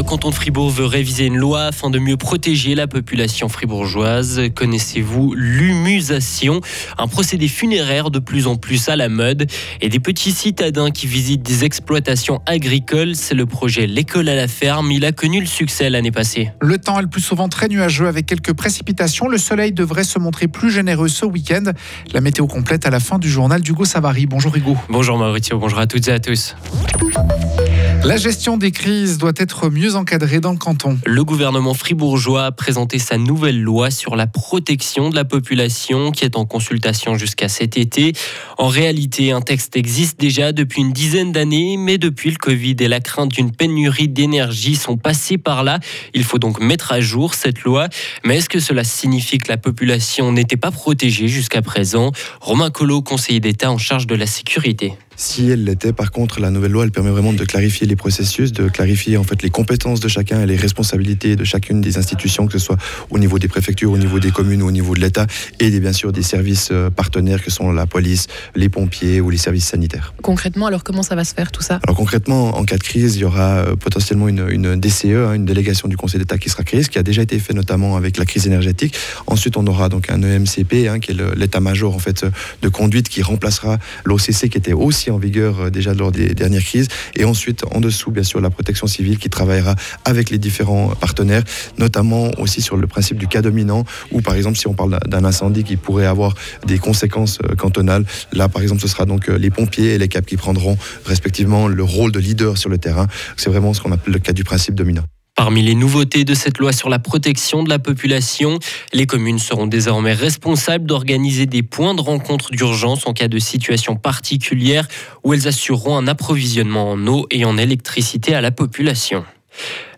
Le canton de Fribourg veut réviser une loi afin de mieux protéger la population fribourgeoise. Connaissez-vous l'humusation? Un procédé funéraire de plus en plus à la mode et des petits citadins qui visitent des exploitations agricoles. C'est le projet L'école à la ferme. Il a connu le succès l'année passée. Le temps est le plus souvent très nuageux avec quelques précipitations. Le soleil devrait se montrer plus généreux ce week-end. La météo complète à la fin du journal d'Hugo Savary. Bonjour Hugo. Bonjour Maurizio, bonjour à toutes et à tous. La gestion des crises doit être mieux encadrée dans le canton. Le gouvernement fribourgeois a présenté sa nouvelle loi sur la protection de la population qui est en consultation jusqu'à cet été. En réalité, un texte existe déjà depuis une dizaine d'années, mais depuis le Covid et la crainte d'une pénurie d'énergie sont passés par là. Il faut donc mettre à jour cette loi. Mais est-ce que cela signifie que la population n'était pas protégée jusqu'à présent? Romain Collot, conseiller d'État en charge de la sécurité. Si elle l'était, par contre, la nouvelle loi, elle permet vraiment de clarifier les processus, de clarifier en fait les compétences de chacun et les responsabilités de chacune des institutions, que ce soit au niveau des préfectures, au niveau des communes ou au niveau de l'État, et bien sûr des services euh, partenaires que sont la police, les pompiers ou les services sanitaires. Concrètement, alors comment ça va se faire tout ça? Alors concrètement, en cas de crise, il y aura euh, potentiellement une, une DCE, hein, une délégation du Conseil d'État qui sera créée, ce qui a déjà été fait notamment avec la crise énergétique. Ensuite, on aura donc un EMCP, hein, qui est l'état-major en fait de conduite qui remplacera l'OCC qui était aussi en vigueur euh, déjà lors des dernières crises. Et ensuite, en dessous, bien sûr, la protection civile qui travaillera avec les différents partenaires, notamment aussi sur le principe du cas dominant, où par exemple, si on parle d'un incendie qui pourrait avoir des conséquences euh, cantonales, là, par exemple, ce sera donc euh, les pompiers et les CAP qui prendront respectivement le rôle de leader sur le terrain. C'est vraiment ce qu'on appelle le cas du principe dominant. Parmi les nouveautés de cette loi sur la protection de la population, les communes seront désormais responsables d'organiser des points de rencontre d'urgence en cas de situation particulière où elles assureront un approvisionnement en eau et en électricité à la population.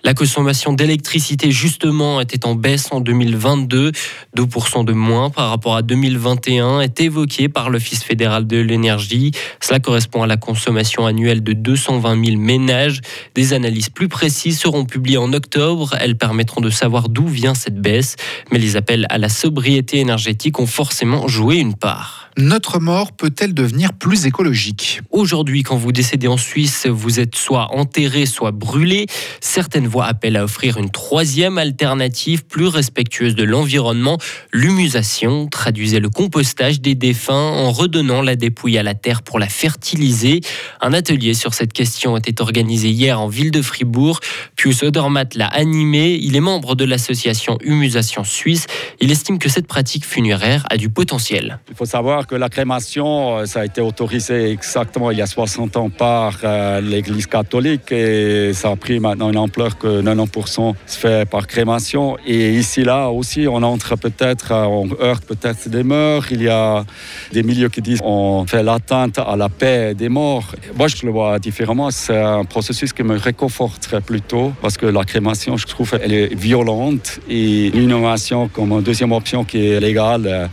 La consommation d'électricité, justement, était en baisse en 2022. 2% de moins par rapport à 2021 est évoqué par l'Office fédéral de l'énergie. Cela correspond à la consommation annuelle de 220 000 ménages. Des analyses plus précises seront publiées en octobre. Elles permettront de savoir d'où vient cette baisse. Mais les appels à la sobriété énergétique ont forcément joué une part. Notre mort peut-elle devenir plus écologique? Aujourd'hui, quand vous décédez en Suisse, vous êtes soit enterré, soit brûlé. Certaines voix appellent à offrir une troisième alternative plus respectueuse de l'environnement, l'humusation, traduisait le compostage des défunts en redonnant la dépouille à la terre pour la fertiliser. Un atelier sur cette question était organisé hier en ville de Fribourg. Pius Odermatt l'a animé. Il est membre de l'association Humusation Suisse. Il estime que cette pratique funéraire a du potentiel. Il faut savoir que la crémation, euh, ça a été autorisé exactement il y a 60 ans par euh, l'Église catholique et ça a pris maintenant une ampleur que 90% se fait par crémation. Et ici, là aussi, on entre peut-être, euh, on heurte peut-être des mœurs. Il y a des milieux qui disent on fait l'atteinte à la paix des morts. Moi, je le vois différemment. C'est un processus qui me réconforterait plutôt parce que la crémation, je trouve, elle est violente et l'innovation comme deuxième option qui est légale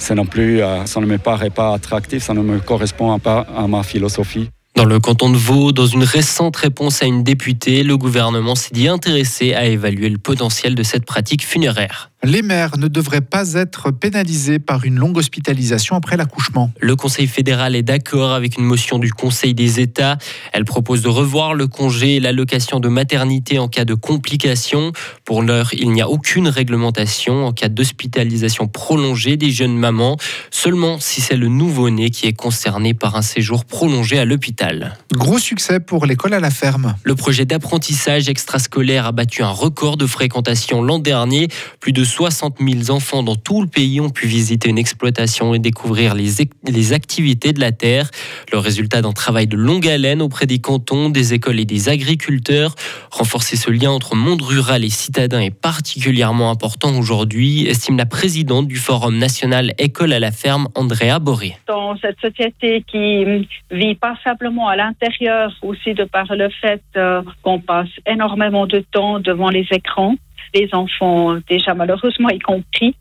ça non plus, euh, ça ne me paraît pas attractif, ça ne me correspond pas à ma philosophie. Dans le canton de Vaud, dans une récente réponse à une députée, le gouvernement s'est dit intéressé à évaluer le potentiel de cette pratique funéraire les mères ne devraient pas être pénalisées par une longue hospitalisation après l'accouchement. Le Conseil fédéral est d'accord avec une motion du Conseil des États. Elle propose de revoir le congé et l'allocation de maternité en cas de complications. Pour l'heure, il n'y a aucune réglementation en cas d'hospitalisation prolongée des jeunes mamans, seulement si c'est le nouveau-né qui est concerné par un séjour prolongé à l'hôpital. Gros succès pour l'école à la ferme. Le projet d'apprentissage extrascolaire a battu un record de fréquentation l'an dernier. Plus de 60 000 enfants dans tout le pays ont pu visiter une exploitation et découvrir les, activités de la terre. Le résultat d'un travail de longue haleine auprès des cantons, des écoles et des agriculteurs. Renforcer ce lien entre monde rural et citadin est particulièrement important aujourd'hui, estime la présidente du Forum national École à la ferme, Andrea Boré. Dans cette société qui vit pas simplement à l'intérieur, aussi de par le fait euh, qu'on passe énormément de temps devant les écrans, les enfants, déjà malheureusement y compris,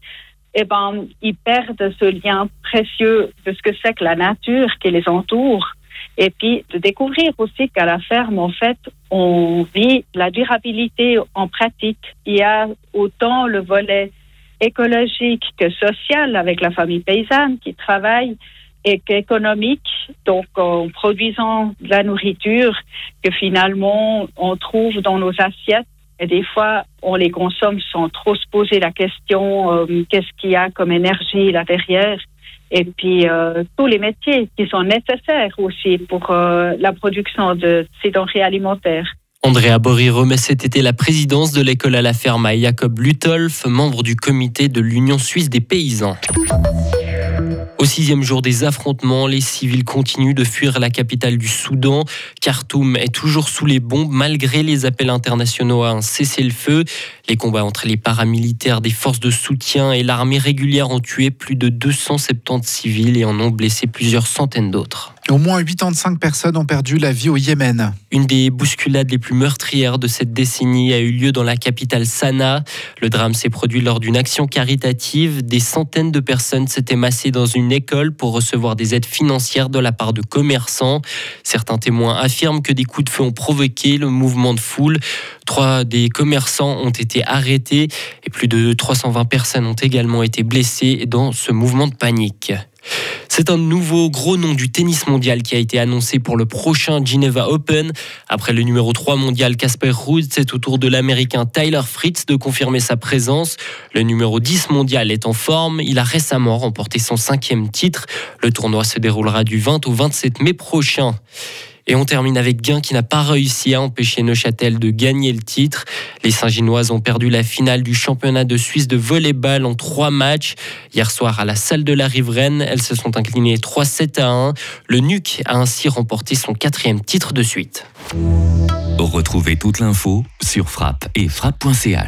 eh ben, ils perdent ce lien précieux de ce que c'est que la nature qui les entoure. Et puis de découvrir aussi qu'à la ferme, en fait, on vit la durabilité en pratique. Il y a autant le volet écologique que social avec la famille paysanne qui travaille économique, donc en produisant de la nourriture que finalement on trouve dans nos assiettes. Et des fois, on les consomme sans trop se poser la question euh, qu'est-ce qu'il y a comme énergie là derrière. Et puis euh, tous les métiers qui sont nécessaires aussi pour euh, la production de ces denrées alimentaires. Andrea Bory remet cet été la présidence de l'école à la ferme à Jacob Lutolf, membre du comité de l'Union suisse des paysans. Au sixième jour des affrontements, les civils continuent de fuir la capitale du Soudan. Khartoum est toujours sous les bombes malgré les appels internationaux à un cessez-le-feu. Les combats entre les paramilitaires des forces de soutien et l'armée régulière ont tué plus de 270 civils et en ont blessé plusieurs centaines d'autres. Au moins 85 personnes ont perdu la vie au Yémen. Une des bousculades les plus meurtrières de cette décennie a eu lieu dans la capitale Sanaa. Le drame s'est produit lors d'une action caritative. Des centaines de personnes s'étaient massées dans une école pour recevoir des aides financières de la part de commerçants. Certains témoins affirment que des coups de feu ont provoqué le mouvement de foule. Trois des commerçants ont été arrêtés et plus de 320 personnes ont également été blessées dans ce mouvement de panique. C'est un nouveau gros nom du tennis mondial qui a été annoncé pour le prochain Geneva Open. Après le numéro 3 mondial Casper Ruud, c'est au tour de l'américain Tyler Fritz de confirmer sa présence. Le numéro 10 mondial est en forme. Il a récemment remporté son cinquième titre. Le tournoi se déroulera du 20 au 27 mai prochain. Et on termine avec Gain qui n'a pas réussi à empêcher Neuchâtel de gagner le titre. Les Saint-Ginoises ont perdu la finale du championnat de Suisse de volleyball en trois matchs. Hier soir à la salle de la Riveraine, elles se sont inclinées 3-7 à 1. Le NUC a ainsi remporté son quatrième titre de suite. Retrouvez toute l'info sur frappe et frappe.ch.